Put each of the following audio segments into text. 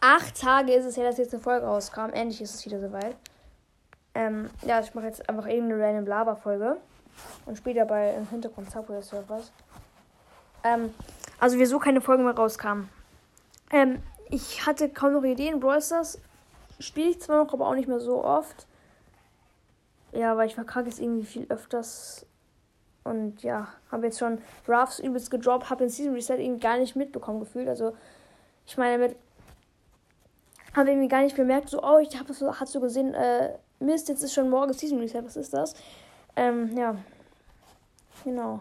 acht Tage ist es her, dass jetzt eine Folge rauskam. Endlich ist es wieder soweit. Ähm, ja, ich mache jetzt einfach irgendeine random Lava-Folge. Und spiele dabei im Hintergrund Subway Surfers. Ähm, also wieso keine Folge mehr rauskam. Ähm, ich hatte kaum noch Ideen. Brawl Stars spiele ich zwar noch, aber auch nicht mehr so oft. Ja, weil ich verkacke es irgendwie viel öfters. Und ja, habe jetzt schon Drafts übelst gedroppt, habe den Season Reset irgendwie gar nicht mitbekommen gefühlt. Also, ich meine, damit habe irgendwie gar nicht bemerkt, so, oh, ich habe so, hast du gesehen, äh, Mist, jetzt ist schon morgen Season Reset, was ist das? Ähm, ja. Genau.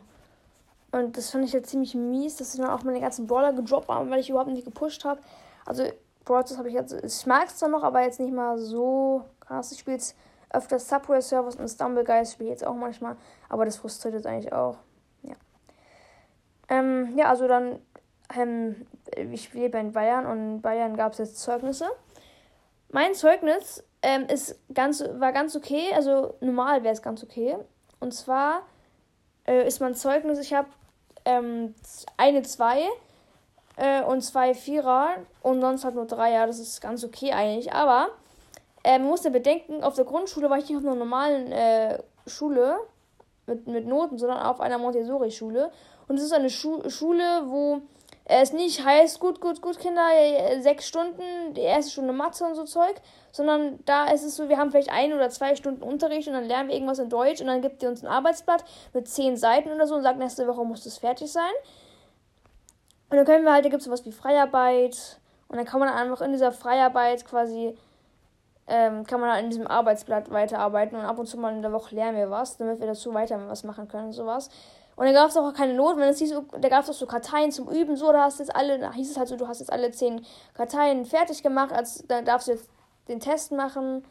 Und das fand ich jetzt ziemlich mies, dass ich dann auch meine ganzen Brawler gedroppt haben, weil ich überhaupt nicht gepusht habe. Also, Brawl habe ich jetzt, ich mag es zwar noch, aber jetzt nicht mal so krass. Ich spiele jetzt öfter Subway Servers und Stumble Guys spiele ich jetzt auch manchmal, aber das frustriert jetzt eigentlich auch. Ja. Ähm, ja, also dann, ähm, ich lebe in Bayern und in Bayern gab es jetzt Zeugnisse. Mein Zeugnis ähm, ist ganz, war ganz okay, also normal wäre es ganz okay. Und zwar äh, ist mein Zeugnis, ich habe ähm, eine 2 äh, und zwei Vierer und sonst halt nur Dreier. Das ist ganz okay eigentlich. Aber äh, man muss ja bedenken, auf der Grundschule war ich nicht auf einer normalen äh, Schule mit, mit Noten, sondern auf einer Montessori-Schule. Und es ist eine Schu Schule, wo es nicht heißt, gut, gut, gut, Kinder, äh, sechs Stunden, die erste Stunde Mathe und so Zeug, sondern da ist es so, wir haben vielleicht ein oder zwei Stunden Unterricht und dann lernen wir irgendwas in Deutsch und dann gibt ihr uns ein Arbeitsblatt mit zehn Seiten oder so und sagt, nächste Woche muss das fertig sein. Und dann können wir halt, da gibt es sowas wie Freiarbeit und dann kann man einfach in dieser Freiarbeit quasi ähm, kann man halt in diesem Arbeitsblatt weiterarbeiten und ab und zu mal in der Woche lernen wir was, damit wir dazu weiter was machen können und sowas. Und dann gab es auch keine Not, wenn es hieß, da gab es auch so Karteien zum Üben, so, da hast jetzt alle, da hieß es halt so, du hast jetzt alle zehn Karteien fertig gemacht, als dann darfst du jetzt den Test machen.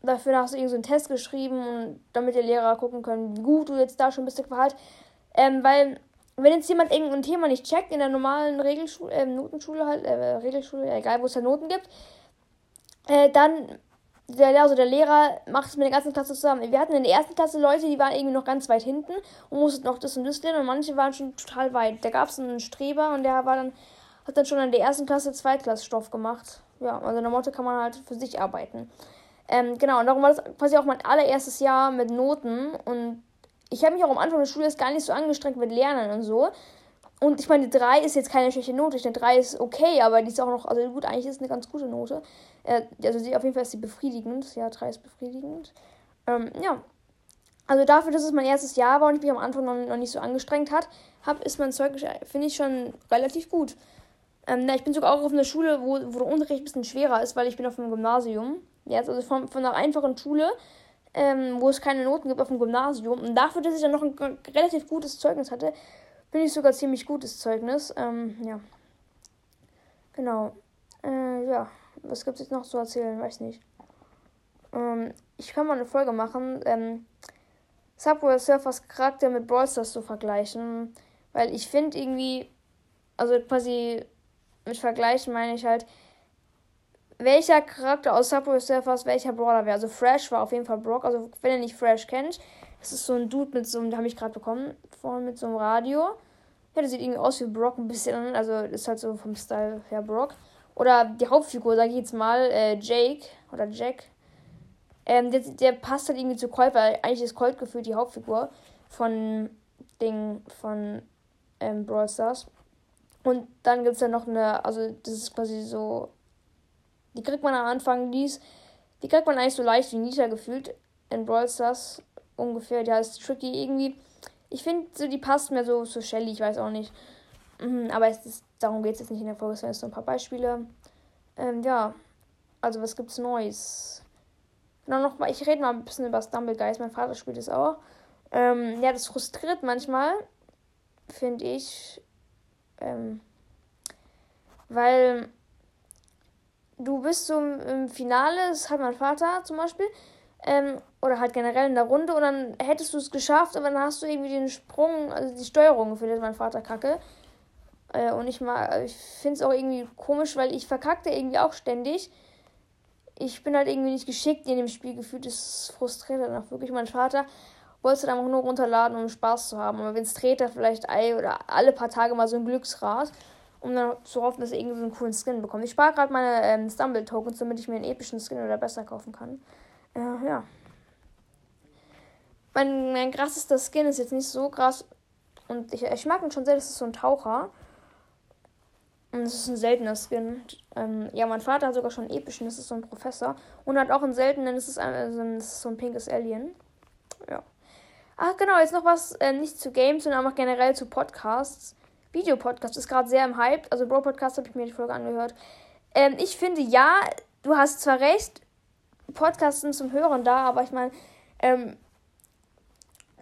Dafür hast du irgendwie so einen Test geschrieben, damit die Lehrer gucken können, wie gut du jetzt da schon bist, halt. Ähm, weil, wenn jetzt jemand irgendein Thema nicht checkt in der normalen Regelschule, äh, Notenschule halt, äh, Regelschule, egal wo es da Noten gibt, äh, dann der, also der Lehrer macht es mit der ganzen Klasse zusammen. Wir hatten in der ersten Klasse Leute, die waren irgendwie noch ganz weit hinten und mussten noch das und das lernen und manche waren schon total weit. Da gab es einen Streber und der war dann, hat dann schon in der ersten Klasse Zweitklassstoff gemacht. Ja, also in der Motto kann man halt für sich arbeiten. Ähm, genau, und darum war das quasi auch mein allererstes Jahr mit Noten und ich habe mich auch am Anfang der Schule jetzt gar nicht so angestrengt mit Lernen und so. Und ich meine, 3 ist jetzt keine schlechte Note. Ich meine, 3 ist okay, aber die ist auch noch, also gut, eigentlich ist es eine ganz gute Note. Äh, also sie, auf jeden Fall ist sie befriedigend. Ja, 3 ist befriedigend. Ähm, ja. Also dafür, dass es mein erstes Jahr war und ich mich am Anfang noch, noch nicht so angestrengt hat, hab, ist mein Zeugnis, finde ich, schon relativ gut. Ähm, na, ich bin sogar auch auf einer Schule, wo, wo der Unterricht ein bisschen schwerer ist, weil ich bin auf einem Gymnasium. Jetzt, also von, von einer einfachen Schule, ähm, wo es keine Noten gibt, auf dem Gymnasium. Und dafür, dass ich dann noch ein relativ gutes Zeugnis hatte, Finde ich sogar ziemlich gutes Zeugnis. Ähm, ja. Genau. Äh, ja. Was gibt es jetzt noch zu erzählen? Weiß nicht. Ähm, ich kann mal eine Folge machen. Ähm, Subway Surfers Charakter mit Brawl Stars zu vergleichen. Weil ich finde irgendwie. Also quasi mit Vergleichen meine ich halt. Welcher Charakter aus Subway Surfers welcher Brawler wäre. Also Fresh war auf jeden Fall Brock. Also wenn ihr nicht Fresh kennt, das ist so ein Dude mit so einem, da habe ich gerade bekommen, vorhin mit so einem Radio. Ja, der sieht irgendwie aus wie Brock ein bisschen, also ist halt so vom Style her Brock. Oder die Hauptfigur, sage ich jetzt mal, äh, Jake oder Jack. Ähm, der, der passt halt irgendwie zu Colt, weil eigentlich ist Colt gefühlt die Hauptfigur von Ding, von ähm, Brawl Stars. Und dann gibt es ja noch eine, also das ist quasi so, die kriegt man am Anfang, die, ist, die kriegt man eigentlich so leicht wie Nita gefühlt in Brawl Stars ungefähr. Die heißt Tricky irgendwie. Ich finde, so, die passt mir so zu Shelly, ich weiß auch nicht. Mhm, aber es ist, darum geht es jetzt nicht in der Folge, es sind so ein paar Beispiele. Ähm, ja, also was gibt's Neues? Genau, noch mal, ich rede mal ein bisschen über Stumble Guys, mein Vater spielt es auch. Ähm, ja, das frustriert manchmal, finde ich. Ähm, weil du bist so im Finale, das hat mein Vater zum Beispiel, ähm, oder halt generell in der Runde und dann hättest du es geschafft, aber dann hast du irgendwie den Sprung, also die Steuerung findet mein Vater kacke. Äh, und ich mal, ich finde es auch irgendwie komisch, weil ich verkackte irgendwie auch ständig. Ich bin halt irgendwie nicht geschickt in dem Spiel gefühlt, das frustriert dann auch wirklich. Mein Vater wollte dann einfach nur runterladen, um Spaß zu haben. Aber wenn es dreht, er vielleicht Ei oder alle paar Tage mal so ein Glücksrad. um dann zu hoffen, dass er irgendwie so einen coolen Skin bekommt. Ich spare gerade meine ähm, Stumble-Tokens, damit ich mir einen epischen Skin oder besser kaufen kann. Äh, ja. Mein, mein krassester Skin ist jetzt nicht so krass. Und ich, ich mag ihn schon sehr, das ist so ein Taucher. Und es ist ein seltener Skin. Ähm, ja, mein Vater hat sogar schon einen epischen, das ist so ein Professor. Und hat auch einen seltenen, das ist, ein, also das ist so ein pinkes Alien. Ja. Ach genau, jetzt noch was, äh, nicht zu Games, sondern einfach generell zu Podcasts. Videopodcast ist gerade sehr im Hype. Also Bro Podcast habe ich mir die Folge angehört. Ähm, ich finde, ja, du hast zwar recht, Podcasts sind zum Hören da, aber ich meine, ähm,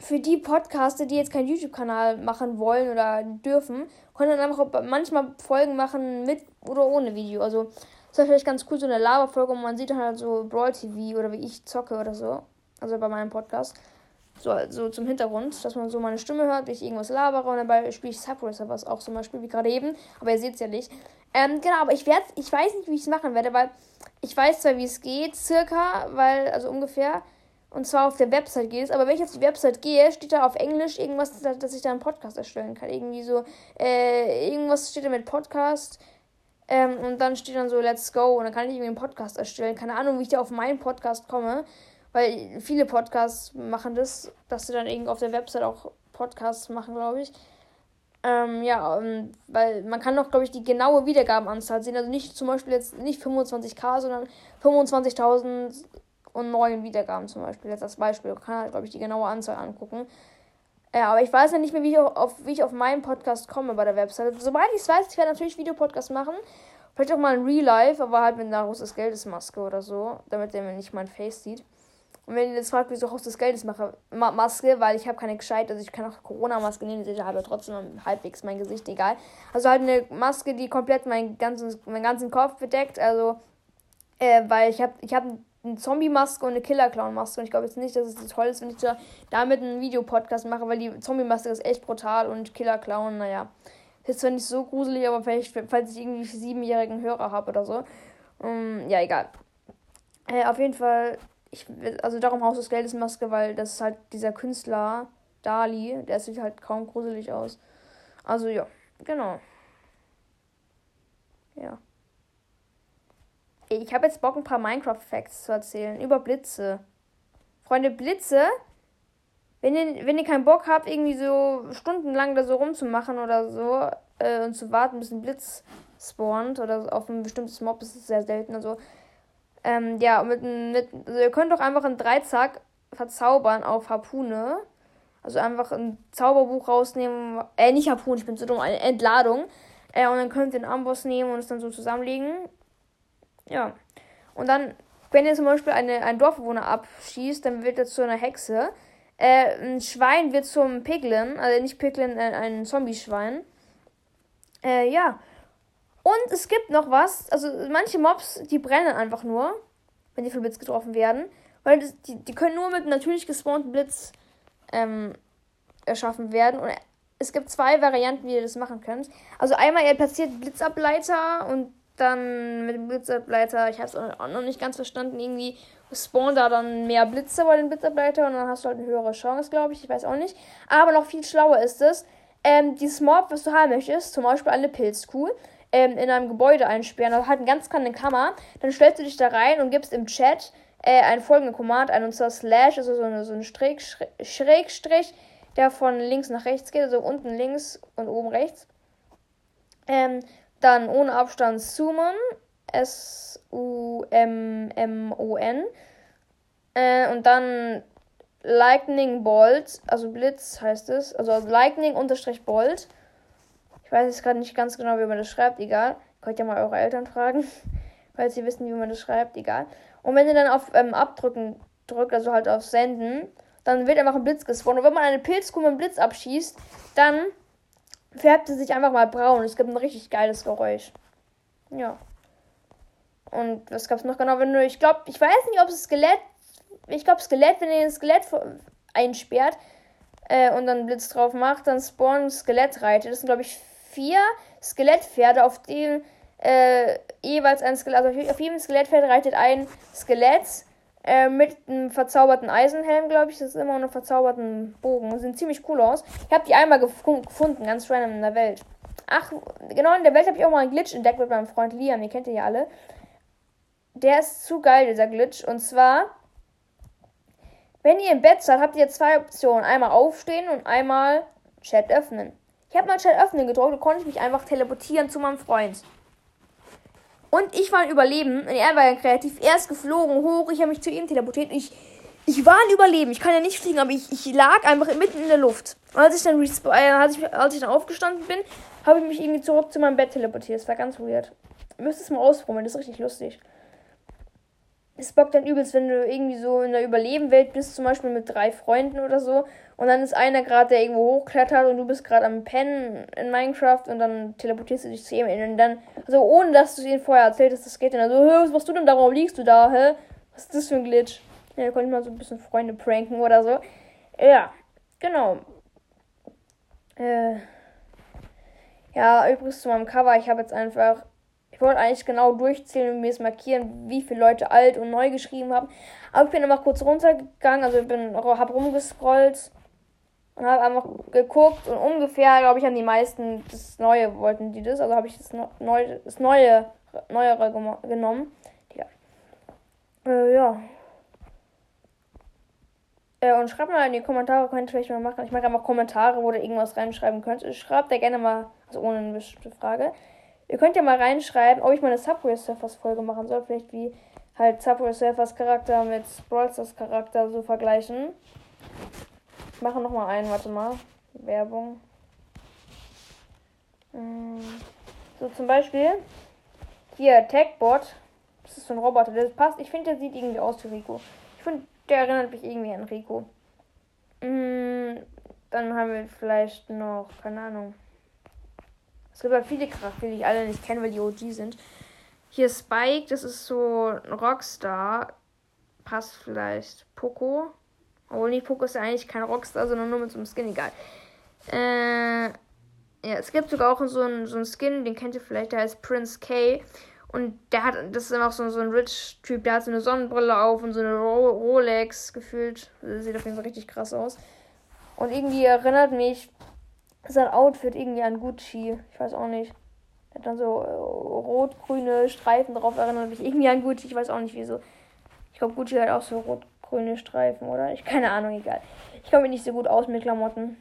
für die Podcaster, die jetzt keinen YouTube-Kanal machen wollen oder dürfen, können dann einfach manchmal Folgen machen mit oder ohne Video. Also, das ist vielleicht ganz cool, so eine Laberfolge, und man sieht dann halt so Brawl TV oder wie ich zocke oder so. Also bei meinem Podcast. So, so zum Hintergrund, dass man so meine Stimme hört, wie ich irgendwas labere und dabei spiele ich Subracer was auch zum Beispiel, wie gerade eben. Aber ihr seht es ja nicht. Ähm, genau, aber ich werde, ich weiß nicht, wie ich es machen werde, weil ich weiß zwar, wie es geht, circa, weil, also ungefähr, und zwar auf der Website geht es, aber wenn ich auf die Website gehe, steht da auf Englisch irgendwas, dass ich da einen Podcast erstellen kann. Irgendwie so, äh, irgendwas steht da mit Podcast. Ähm, und dann steht dann so, let's go. Und dann kann ich irgendwie einen Podcast erstellen. Keine Ahnung, wie ich da auf meinen Podcast komme. Weil viele Podcasts machen das, dass sie dann irgendwie auf der Website auch Podcasts machen, glaube ich. Ähm, ja, um, weil man kann noch, glaube ich, die genaue Wiedergabenanzahl sehen. Also nicht zum Beispiel jetzt nicht 25k, sondern 25.000 und neuen Wiedergaben zum Beispiel. Jetzt als Beispiel. Man kann halt, glaube ich, die genaue Anzahl angucken. Ja, aber ich weiß ja nicht mehr, wie ich auf, wie ich auf meinen Podcast komme bei der Website. Sobald ich es weiß, ich werde natürlich Videopodcast machen. Vielleicht auch mal ein Real Life, aber halt mit einer Haus des Geldes Maske oder so, damit der mir nicht mein Face sieht. Und wenn ihr jetzt fragt, wieso Haus des Geldes mache, Ma Maske, weil ich habe keine gescheit, also ich kann auch Corona-Maske nehmen, ihr aber trotzdem halbwegs mein Gesicht, egal. Also halt eine Maske, die komplett meinen ganzen, meinen ganzen Kopf bedeckt, also, äh, weil ich habe ich hab eine Zombie-Maske und eine Killer-Clown-Maske und ich glaube jetzt nicht, dass es toll ist, wenn ich da damit einen Videopodcast mache, weil die Zombie-Maske ist echt brutal und Killer-Clown, naja. Ist zwar nicht so gruselig, aber vielleicht, falls ich irgendwie siebenjährigen Hörer habe oder so. Um, ja, egal. Äh, auf jeden Fall ich, also darum Haus des Geldes Maske, weil das ist halt dieser Künstler, Dali, der sieht halt kaum gruselig aus. Also ja, genau. Ja. Ich habe jetzt Bock, ein paar Minecraft-Facts zu erzählen. Über Blitze. Freunde, Blitze, wenn ihr, wenn ihr keinen Bock habt, irgendwie so stundenlang da so rumzumachen oder so äh, und zu warten, bis ein Blitz spawnt oder auf ein bestimmtes Mob, ist sehr selten. Also ähm, ja, mit, mit, also ihr könnt doch einfach einen Dreizack verzaubern auf Harpune. Also einfach ein Zauberbuch rausnehmen. Äh, nicht Harpune, ich bin so dumm, eine Entladung. Äh, und dann könnt ihr den Amboss nehmen und es dann so zusammenlegen. Ja. Und dann, wenn ihr zum Beispiel eine, einen Dorfbewohner abschießt, dann wird er zu einer Hexe. Äh, ein Schwein wird zum Piglin, also nicht Piglin, äh, ein Zombie-Schwein. Äh, ja. Und es gibt noch was, also manche Mobs, die brennen einfach nur, wenn die von Blitz getroffen werden. Weil das, die, die können nur mit natürlich gespawnten Blitz ähm, erschaffen werden. Und es gibt zwei Varianten, wie ihr das machen könnt. Also einmal, ihr platziert Blitzableiter und dann mit dem Blitzableiter, ich habe es auch noch nicht ganz verstanden, irgendwie spawnt da dann mehr Blitze bei den Blitzableiter und dann hast du halt eine höhere Chance, glaube ich. Ich weiß auch nicht. Aber noch viel schlauer ist es, ähm, dieses Mob, was du haben möchtest, zum Beispiel eine Pilzkuh, ähm, in einem Gebäude einsperren, also halt eine ganz kleine Kammer, dann stellst du dich da rein und gibst im Chat äh, einen folgenden Command ein, und zwar Slash, also so, eine, so ein Strich, Schrägstrich, der von links nach rechts geht, also unten links und oben rechts. Ähm, dann ohne Abstand Summon, S-U-M-M-O-N. Äh, und dann Lightning Bolt, also Blitz heißt es, also Lightning unterstrich Bolt. Ich weiß jetzt gerade nicht ganz genau, wie man das schreibt, egal. Könnt ihr mal eure Eltern fragen, falls sie wissen, wie man das schreibt, egal. Und wenn ihr dann auf ähm, Abdrücken drückt, also halt auf Senden, dann wird einfach ein Blitz gespawnt. Und wenn man eine Pilzkuh mit einem Blitz abschießt, dann färbt sie sich einfach mal braun. Es gibt ein richtig geiles Geräusch. Ja. Und was gab es noch genau, wenn du, ich glaube, ich weiß nicht, ob es Skelett, ich glaube Skelett, wenn ihr ein Skelett einsperrt äh, und dann Blitz drauf macht, dann spawnen Skelettreiter. Das sind, glaube ich, vier Skelettpferde, auf denen äh, jeweils ein Skelett, also auf jedem Skelettpferd reitet ein Skelett äh, mit einem verzauberten Eisenhelm, glaube ich. Das ist immer noch ein verzauberten Bogen. Sehen ziemlich cool aus. Ich habe die einmal gef gefunden, ganz random in der Welt. ach, genau in der Welt habe ich auch mal einen Glitch entdeckt mit meinem Freund Liam, den kennt ihr ja alle. Der ist zu geil, dieser Glitch. Und zwar, wenn ihr im Bett seid, habt ihr zwei Optionen. Einmal aufstehen und einmal Chat öffnen. Ich habe mal Chat öffnen gedrückt und konnte mich einfach teleportieren zu meinem Freund. Und ich war ein Überleben. Und er war ja kreativ. Er ist geflogen hoch. Ich habe mich zu ihm teleportiert. Ich, ich war ein Überleben. Ich kann ja nicht fliegen, aber ich, ich lag einfach mitten in der Luft. Und als ich dann, äh, als ich, als ich dann aufgestanden bin, habe ich mich irgendwie zurück zu meinem Bett teleportiert. Das war ganz weird. Ihr müsst es mal ausprobieren. Das ist richtig lustig. Es bockt dann übelst, wenn du irgendwie so in der Überlebenwelt bist, zum Beispiel mit drei Freunden oder so. Und dann ist einer gerade, der irgendwo hochklettert und du bist gerade am Pennen in Minecraft und dann teleportierst du dich zu ihm und dann, also ohne dass du es ihnen vorher erzählt hast, das geht dann so, was machst du denn da, warum liegst du da, hä? Was ist das für ein Glitch? Ja, da konnte ich mal so ein bisschen Freunde pranken oder so. Ja, genau. Äh, ja, übrigens zu meinem Cover, ich habe jetzt einfach ich wollte eigentlich genau durchzählen und mir es markieren, wie viele Leute alt und neu geschrieben haben. Aber ich bin einfach kurz runtergegangen, also ich bin, habe rumgescrollt und habe einfach geguckt und ungefähr, glaube ich, haben die meisten das Neue wollten die das. Also habe ich das, Neue, das Neue, Neuere genommen. Ja. Äh, ja. Äh, und schreibt mal in die Kommentare, könnt ihr vielleicht mal machen. Ich mag einfach Kommentare, wo ihr irgendwas reinschreiben könnt. Schreibt da gerne mal, also ohne eine bestimmte Frage. Ihr könnt ja mal reinschreiben, ob ich mal eine Subway Surfers Folge machen soll. Vielleicht wie halt Subway Surfers Charakter mit Brawl Stars Charakter so vergleichen. Ich mache nochmal einen, warte mal. Werbung. Hm. So zum Beispiel hier Techbot. Das ist so ein Roboter, der passt. Ich finde, der sieht irgendwie aus wie Rico. Ich finde, der erinnert mich irgendwie an Rico. Hm, dann haben wir vielleicht noch, keine Ahnung. Es gibt ja viele Charaktere, die ich alle nicht kenne, weil die OG sind. Hier Spike, das ist so ein Rockstar. Passt vielleicht. Poco. Obwohl, nee, Poco ist ja eigentlich kein Rockstar, sondern nur mit so einem Skin, egal. Äh, ja, es gibt sogar auch so einen, so einen Skin, den kennt ihr vielleicht, der heißt Prince K. Und der hat, das ist immer so, so ein Rich-Typ, der hat so eine Sonnenbrille auf und so eine Rolex gefühlt. Das sieht auf jeden Fall richtig krass aus. Und irgendwie erinnert mich sein Outfit irgendwie an Gucci. Ich weiß auch nicht. Er hat dann so äh, rot-grüne Streifen drauf, erinnert mich irgendwie an Gucci. Ich weiß auch nicht wieso. Ich glaube, Gucci hat auch so rot-grüne Streifen, oder? Ich keine Ahnung, egal. Ich komme mir nicht so gut aus mit Klamotten.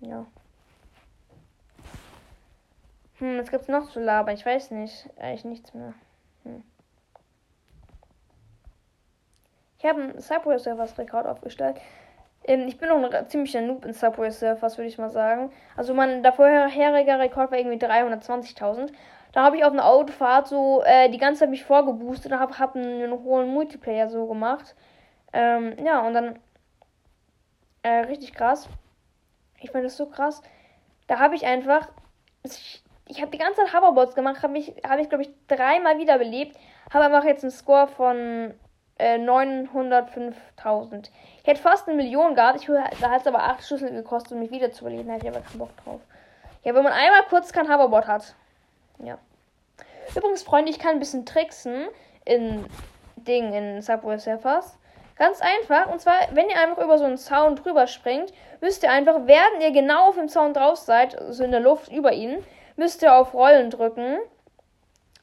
Ja. Hm, was gibt's noch zu labern? Ich weiß nicht. Eigentlich nichts mehr. Hm. Ich habe einen Subway Servers Rekord aufgestellt. Ähm, ich bin noch ein ziemlicher Noob in Subway Surfers, würde ich mal sagen. Also mein der vorherige Rekord war irgendwie 320.000. Da habe ich auf einer Autofahrt so äh, die ganze Zeit mich vorgeboostet und habe hab einen, einen, hohen Multiplayer so gemacht. Ähm, ja, und dann äh, richtig krass. Ich fand das so krass. Da habe ich einfach. Ich, ich habe die ganze Zeit Hoverboards gemacht, habe ich, hab ich glaube ich, dreimal wiederbelebt. Habe einfach jetzt einen Score von äh, 905.000. Ich hätte fast eine Million gehabt. Ich, da hat es aber acht Schlüssel gekostet, um mich wieder zu überleben. Da hätte ich aber keinen Bock drauf. Ja, wenn man einmal kurz kein Hoverboard hat. Ja. Übrigens, Freunde, ich kann ein bisschen tricksen in Ding in Subway Surfers. Ganz einfach. Und zwar, wenn ihr einfach über so einen Zaun drüber springt, müsst ihr einfach, während ihr genau auf dem Zaun drauf seid, so in der Luft über ihn, müsst ihr auf Rollen drücken.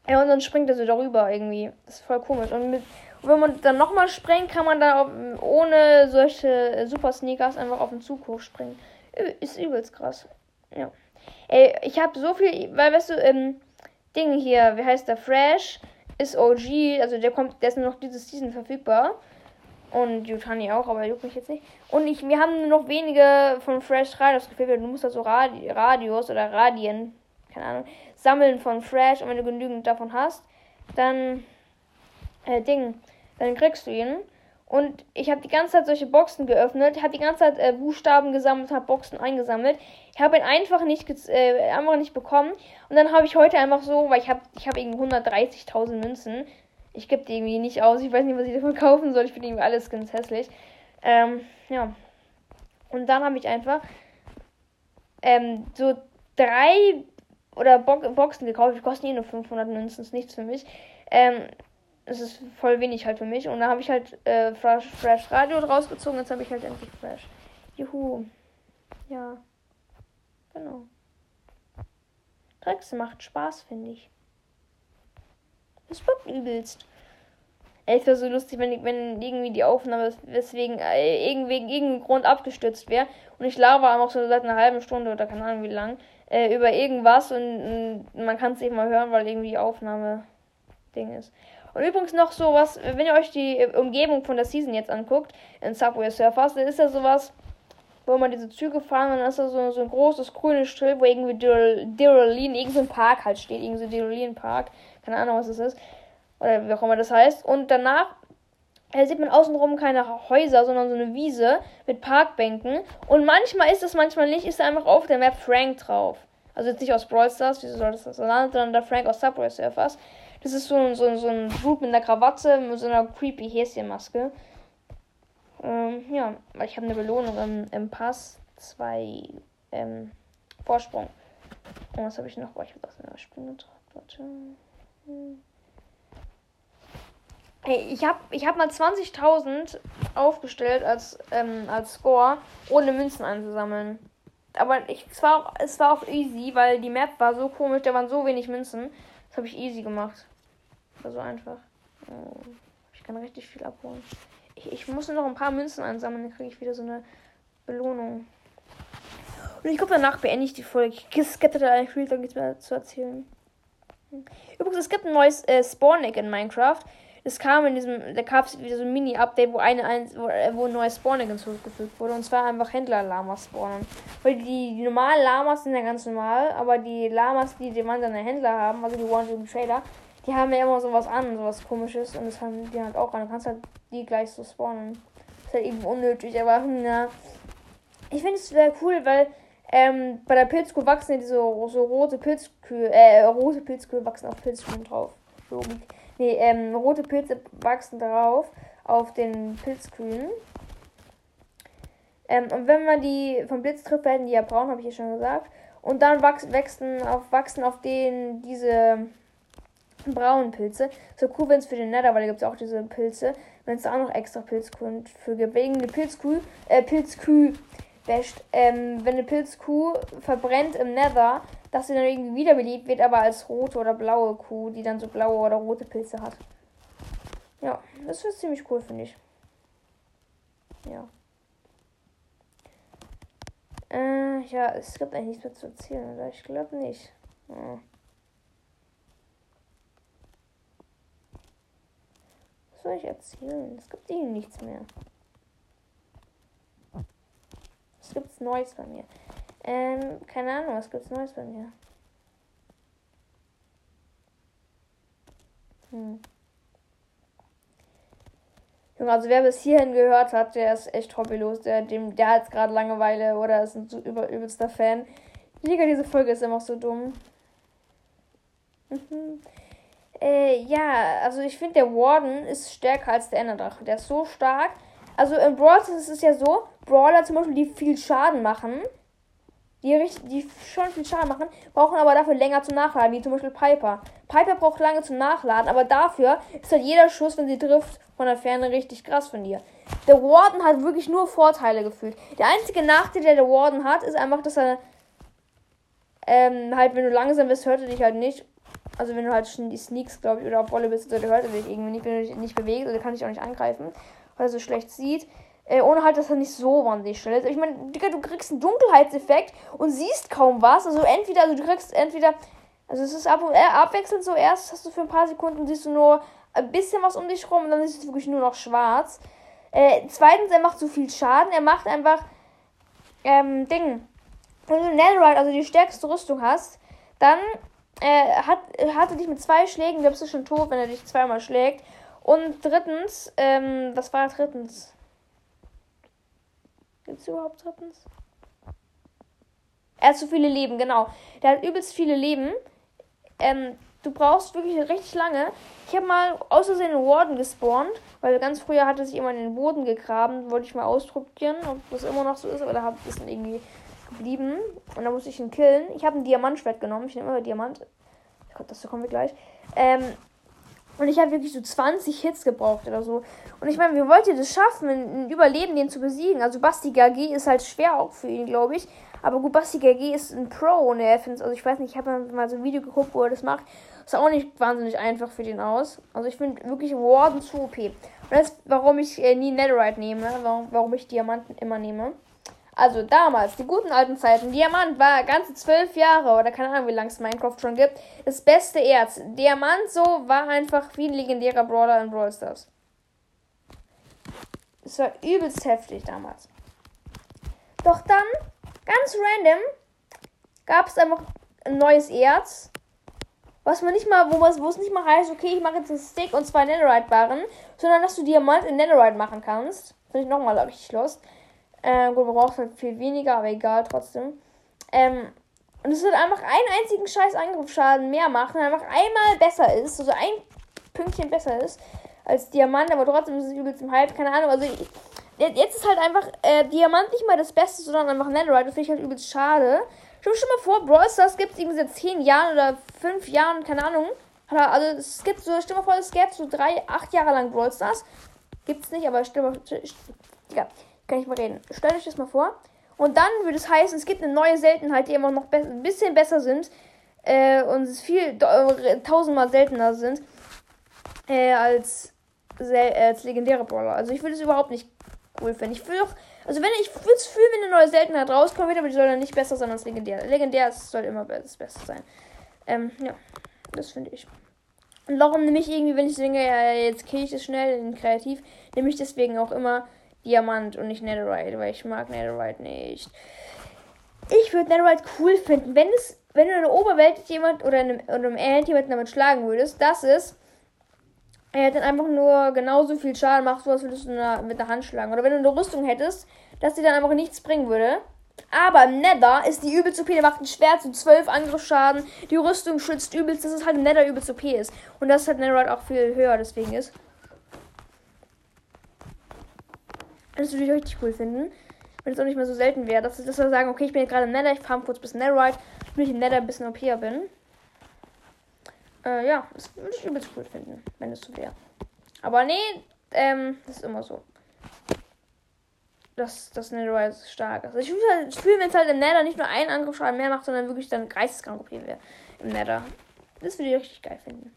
Ja, und dann springt er so darüber irgendwie. Das ist voll komisch. Und mit, und wenn man dann nochmal springt, kann man auch ohne solche Super Sneakers einfach auf den Zug hochspringen. Ist übelst krass. Ja. Ey, ich habe so viel, weil weißt du, ähm, Ding hier, wie heißt der? Fresh ist OG, also der kommt, der ist nur noch dieses Season verfügbar. Und Yutani auch, aber juckt mich jetzt nicht. Und ich, wir haben nur noch wenige von Fresh Radios gefehlt. Du musst also Radi Radios oder Radien, keine Ahnung, sammeln von Fresh. Und wenn du genügend davon hast, dann äh, Ding, dann kriegst du ihn. Und ich habe die ganze Zeit solche Boxen geöffnet, habe die ganze Zeit äh, Buchstaben gesammelt, habe Boxen eingesammelt. Ich habe ihn einfach nicht, äh, einfach nicht bekommen. Und dann habe ich heute einfach so, weil ich habe ich hab irgendwie 130.000 Münzen. Ich gebe die irgendwie nicht aus. Ich weiß nicht, was ich davon kaufen soll. Ich finde irgendwie alles ganz hässlich. Ähm, ja. Und dann habe ich einfach ähm, so drei oder Bo Boxen gekauft. Die kosten eh nur 500 Münzen. Ist nichts für mich. Ähm, es ist voll wenig halt für mich. Und da habe ich halt äh, Fresh, Fresh Radio rausgezogen. Jetzt habe ich halt endlich Fresh. Juhu. Ja. Genau. Drecks macht Spaß, finde ich. Das wirkt übelst. Es wäre so lustig, wenn, wenn irgendwie die Aufnahme weswegen äh, irgendwie irgendeinem Grund abgestürzt wäre und ich laber einfach so seit einer halben Stunde oder keine Ahnung wie lang äh, über irgendwas und, und man kann es nicht mal hören, weil irgendwie Aufnahme Ding ist. Und übrigens noch sowas, wenn ihr euch die Umgebung von der Season jetzt anguckt, in Subway Surfers, dann ist ja sowas, wo man diese Züge fahren und dann ist da so, so ein großes grünes Schild, wo irgendwie Dirolin, irgend so Park halt steht, irgendwie so Dirolin Park, keine Ahnung was das ist. Oder wie auch immer das heißt. Und danach äh, sieht man außenrum keine Häuser, sondern so eine Wiese mit Parkbänken. Und manchmal ist es, manchmal nicht, ist da einfach auf der Map Frank drauf. Also jetzt nicht aus Brawl Stars, wieso soll das so sein, sondern der Frank aus Subway Surfers. Das ist so, so, so ein Dude mit einer Krawatte, mit so einer creepy Häschenmaske. Ähm, ja, weil ich habe eine Belohnung im, im Pass. Zwei ähm, Vorsprung. Und was habe ich noch? Boah, ich habe das in der Sprung getragen. Warte. Hm. Hey, ich habe ich hab mal 20.000 aufgestellt als, ähm, als Score, ohne Münzen einzusammeln. Aber ich, es, war, es war auch easy, weil die Map war so komisch, da waren so wenig Münzen. Das habe ich easy gemacht. War so einfach. Oh, ich kann richtig viel abholen. Ich, ich muss nur noch ein paar Münzen einsammeln, dann kriege ich wieder so eine Belohnung. Und ich glaube, danach beende ich die Folge. Es gibt da eigentlich viel mehr zu erzählen. Übrigens, es gibt ein neues äh, Spawn-Egg in Minecraft es kam in diesem, da gab es wieder so ein Mini-Update, wo eine, wo, äh, wo ein neues Spawning hinzugefügt wurde. Und zwar einfach Händler-Lamas spawnen. Weil die, die, normalen Lamas sind ja ganz normal, aber die Lamas, die die man dann Händler haben, also die One Trader, die haben ja immer sowas an, sowas komisches. Und das haben die halt auch an. Du kannst halt die gleich so spawnen. Ist halt eben unnötig, aber na. Ich finde es sehr cool, weil ähm, bei der Pilzkuh wachsen ja diese so rote Pilzkühe, äh, rote Pilzkühe wachsen auf Pilzkühen drauf. Logik. Nee, ähm, rote Pilze wachsen drauf auf den Pilzkühen. Ähm, und wenn man die vom Blitz trifft, werden die ja braun, habe ich ja schon gesagt. Und dann wachsen, wachsen auf, wachsen auf denen diese braunen Pilze. So cool, wenn es für den Nether, weil da gibt es auch diese Pilze. Wenn es da auch noch extra Pilzkuh für gibt. Wegen eine Pilzkuh, äh, Pilzkühe wäscht. Ähm, wenn eine Pilzkuh verbrennt im Nether, dass sie dann irgendwie wiederbelebt wird, aber als rote oder blaue Kuh, die dann so blaue oder rote Pilze hat. Ja, das ist ziemlich cool, finde ich. Ja. Äh, ja, es gibt eigentlich nichts mehr zu erzählen, oder? Ich glaube nicht. Ja. Soll ich erzählen? Es gibt irgendwie nichts mehr. Was gibt's Neues bei mir? Ähm, keine Ahnung, was gibt's Neues bei mir? Hm. Junge, also wer bis hierhin gehört hat, der ist echt hobbylos. Der, dem, der hat gerade Langeweile oder ist ein über, übelster Fan. Digga, diese Folge ist immer so dumm. Mhm. Äh, ja, also ich finde, der Warden ist stärker als der Enderdrache. Der ist so stark. Also im Brawl ist es ja so, Brawler zum Beispiel, die viel Schaden machen, die, richtig, die schon viel Schaden machen, brauchen aber dafür länger zum Nachladen, wie zum Beispiel Piper. Piper braucht lange zum Nachladen, aber dafür ist halt jeder Schuss, wenn sie trifft, von der Ferne richtig krass von dir. Der Warden hat wirklich nur Vorteile gefühlt. Der einzige Nachteil, der der Warden hat, ist einfach, dass er ähm, halt, wenn du langsam bist, hört er dich halt nicht. Also wenn du halt schon die Sneaks, glaube ich, oder auf Wolle bist, dann hört er dich irgendwie nicht, dich nicht bewegst, oder kann dich auch nicht angreifen, weil er so schlecht sieht. Äh, ohne halt, dass er nicht so wahnsinnig schnell ist. Ich meine, Digga, du kriegst einen Dunkelheitseffekt und siehst kaum was. Also entweder, also du kriegst entweder, also es ist ab und, äh, abwechselnd so, erst hast du für ein paar Sekunden siehst du nur ein bisschen was um dich rum und dann ist es wirklich nur noch schwarz. Äh, zweitens, er macht so viel Schaden. Er macht einfach, ähm, Ding. Wenn du Netherite, also die stärkste Rüstung hast, dann äh, hat, hat er dich mit zwei Schlägen, bist du schon tot, wenn er dich zweimal schlägt. Und drittens, ähm, was war drittens? Gibt es überhaupt drittens? Er hat so viele Leben, genau. Der hat übelst viele Leben. Ähm, du brauchst wirklich richtig lange. Ich habe mal aus Versehen einen Warden gespawnt, weil ganz früher hatte sich immer in den Boden gegraben. Wollte ich mal ausprobieren, ob das immer noch so ist, aber da hat es dann irgendwie geblieben. Und da musste ich ihn killen. Ich habe ein Diamantschwert genommen. Ich nehme immer Diamant. Gott, das kommen wir gleich. Ähm, Und ich habe wirklich so 20 Hits gebraucht oder so. Und ich meine, wie wollt ihr das schaffen, ein Überleben den zu besiegen? Also Basti Gagi ist halt schwer auch für ihn, glaube ich. Aber gut, Basti Gagi ist ein Pro und er findet also ich weiß nicht, ich habe mal so ein Video geguckt, wo er das macht. Ist auch nicht wahnsinnig einfach für den aus. Also ich finde wirklich Warden zu OP. Und das ist, warum ich äh, nie Netherite nehme, warum, warum ich Diamanten immer nehme. Also damals, die guten alten Zeiten. Diamant war ganze zwölf Jahre oder keine Ahnung, wie lange es Minecraft schon gibt. Das beste Erz. Diamant so war einfach wie ein legendärer Brawler in Brawl Stars. Es war übelst heftig damals. Doch dann, ganz random, gab es einfach ein neues Erz. Was man nicht mal, wo, wo es nicht mal heißt, okay, ich mache jetzt einen Stick und zwei Netherite-Barren, sondern dass du Diamant in Netherite machen kannst. Finde ich nochmal richtig lost. Ähm, gut, man braucht halt viel weniger, aber egal trotzdem. Ähm, und es wird einfach einen einzigen scheiß Angriffsschaden mehr machen, einfach einmal besser ist, also ein Pünktchen besser ist als Diamant, aber trotzdem ist es übelst im Hype, keine Ahnung. Also jetzt ist halt einfach äh, Diamant nicht mal das Beste, sondern einfach Netherite. Das finde ich halt übelst schade. Stell dir schon mal vor, Brawl Stars gibt es irgendwie seit 10 Jahren oder 5 Jahren, keine Ahnung. Also es gibt so, stell dir mal vor, es gäbe so 3, 8 Jahre lang Brawl Stars. es nicht, aber stell dir mal, ja, kann ich mal reden. Stellt euch das mal vor. Und dann würde es heißen, es gibt eine neue Seltenheit, die immer noch ein bisschen besser sind. Äh, und es viel äh, tausendmal seltener sind. Äh, als, als legendäre Brawler. Also ich würde es überhaupt nicht cool finden. Ich würde auch. Also wenn ich würde es fühlen, wenn eine neue Seltenheit rauskommen wird, aber die soll dann nicht besser sein als legendär. Legendär soll immer das Beste sein. Ähm, ja. Das finde ich. Und darum nehme ich irgendwie, wenn ich denke, ja, jetzt kriege ich das schnell in kreativ, nehme ich deswegen auch immer Diamant und nicht Netherite, weil ich mag Netherite nicht. Ich würde Netherite cool finden, wenn es, wenn du in der Oberwelt jemand oder in einem, End jemanden damit schlagen würdest, dass es er dann einfach nur genauso viel Schaden macht, so als würdest du mit der Hand schlagen. Oder wenn du eine Rüstung hättest, dass die dann einfach nichts bringen würde. Aber im Nether ist die übelst OP, der macht ein Schwert zu 12 Angriffsschaden. Die Rüstung schützt übelst, dass es halt im Nether übelst OP ist. Und das halt Netherite auch viel höher deswegen ist. Das würde ich richtig cool finden. Wenn es auch nicht mehr so selten wäre. Dass, dass wir sagen, okay, ich bin jetzt gerade im Nether, ich farm kurz bis Netherite, damit ich im Nether ein bisschen OP bin. Äh, ja, das würde ich übelst cool finden, wenn es so wäre. Aber nee, ähm, das ist immer so. Dass das Netherite stark ist. Also ich fühle, halt, fühl, wenn es halt im Nether nicht nur einen Angriffsschaden mehr macht, sondern wirklich dann geisteskrank OP wäre im Nether. Das würde ich richtig geil finden.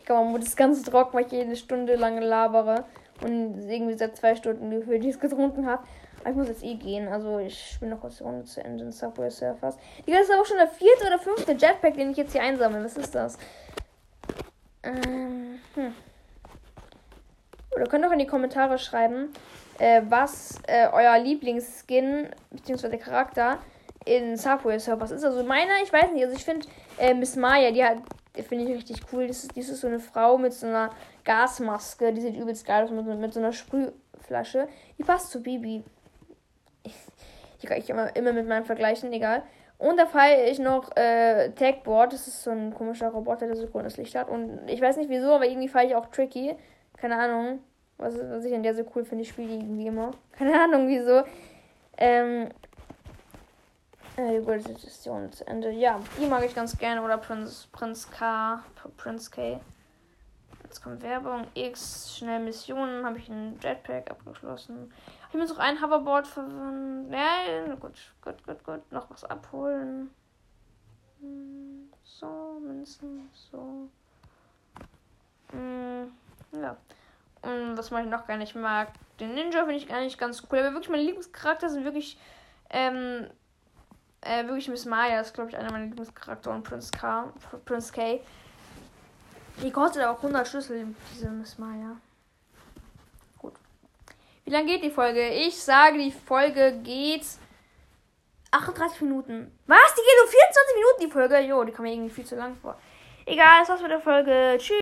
Ich glaube, das ganze Drock, weil ich jede Stunde lang labere und irgendwie seit zwei Stunden gefühlt ich es getrunken habe. Aber ich muss jetzt eh gehen. Also ich spiele noch kurz die Runde zu Ende in Subway Surfers. Digga, das ist aber schon der vierte oder fünfte Jetpack, den ich jetzt hier einsammle. Was ist das? Ähm, hm. Oder könnt auch in die Kommentare schreiben, äh, was äh, euer Lieblingsskin bzw. Charakter in Subway Surfers ist. Also meiner, ich weiß nicht. Also ich finde äh, Miss Maya, die hat, die finde ich richtig cool. Das ist, das ist so eine Frau mit so einer Gasmaske. Die sieht übelst geil aus mit, mit so einer Sprühflasche. Die passt zu Bibi. Ich, ich, ich immer, immer mit meinen Vergleichen, egal. Und da feiere ich noch äh, Tagboard. Das ist so ein komischer Roboter, der so grünes Licht hat. Und ich weiß nicht wieso, aber irgendwie feiere ich auch Tricky. Keine Ahnung. Was, was ich an der so cool finde. Ich spiele die irgendwie immer. Keine Ahnung wieso. Ähm. Äh, die Station zu Ende. Ja, die mag ich ganz gerne. Oder Prinz, Prinz K. Prinz K. Jetzt kommt Werbung. X, schnell Missionen. Habe ich ein Jetpack abgeschlossen. Ich muss auch ein Hoverboard verwenden. Ja, gut, gut, gut, gut. Noch was abholen. Hm, so, Münzen, so. Hm, ja. Und was man noch gar nicht mag. Den Ninja finde ich gar nicht ganz cool. Aber wirklich meine Lieblingscharakter sind wirklich, ähm, äh, wirklich Miss Maya ist, glaube ich, einer meiner Lieblingscharakter und Prince K. Prince K. Die kostet auch 100 Schlüssel, diese Miss Maya. Gut. Wie lange geht die Folge? Ich sage, die Folge geht 38 Minuten. Was? Die geht nur 24 Minuten, die Folge? Jo, die kam mir irgendwie viel zu lang vor. Egal, das war's mit der Folge. Tschüss.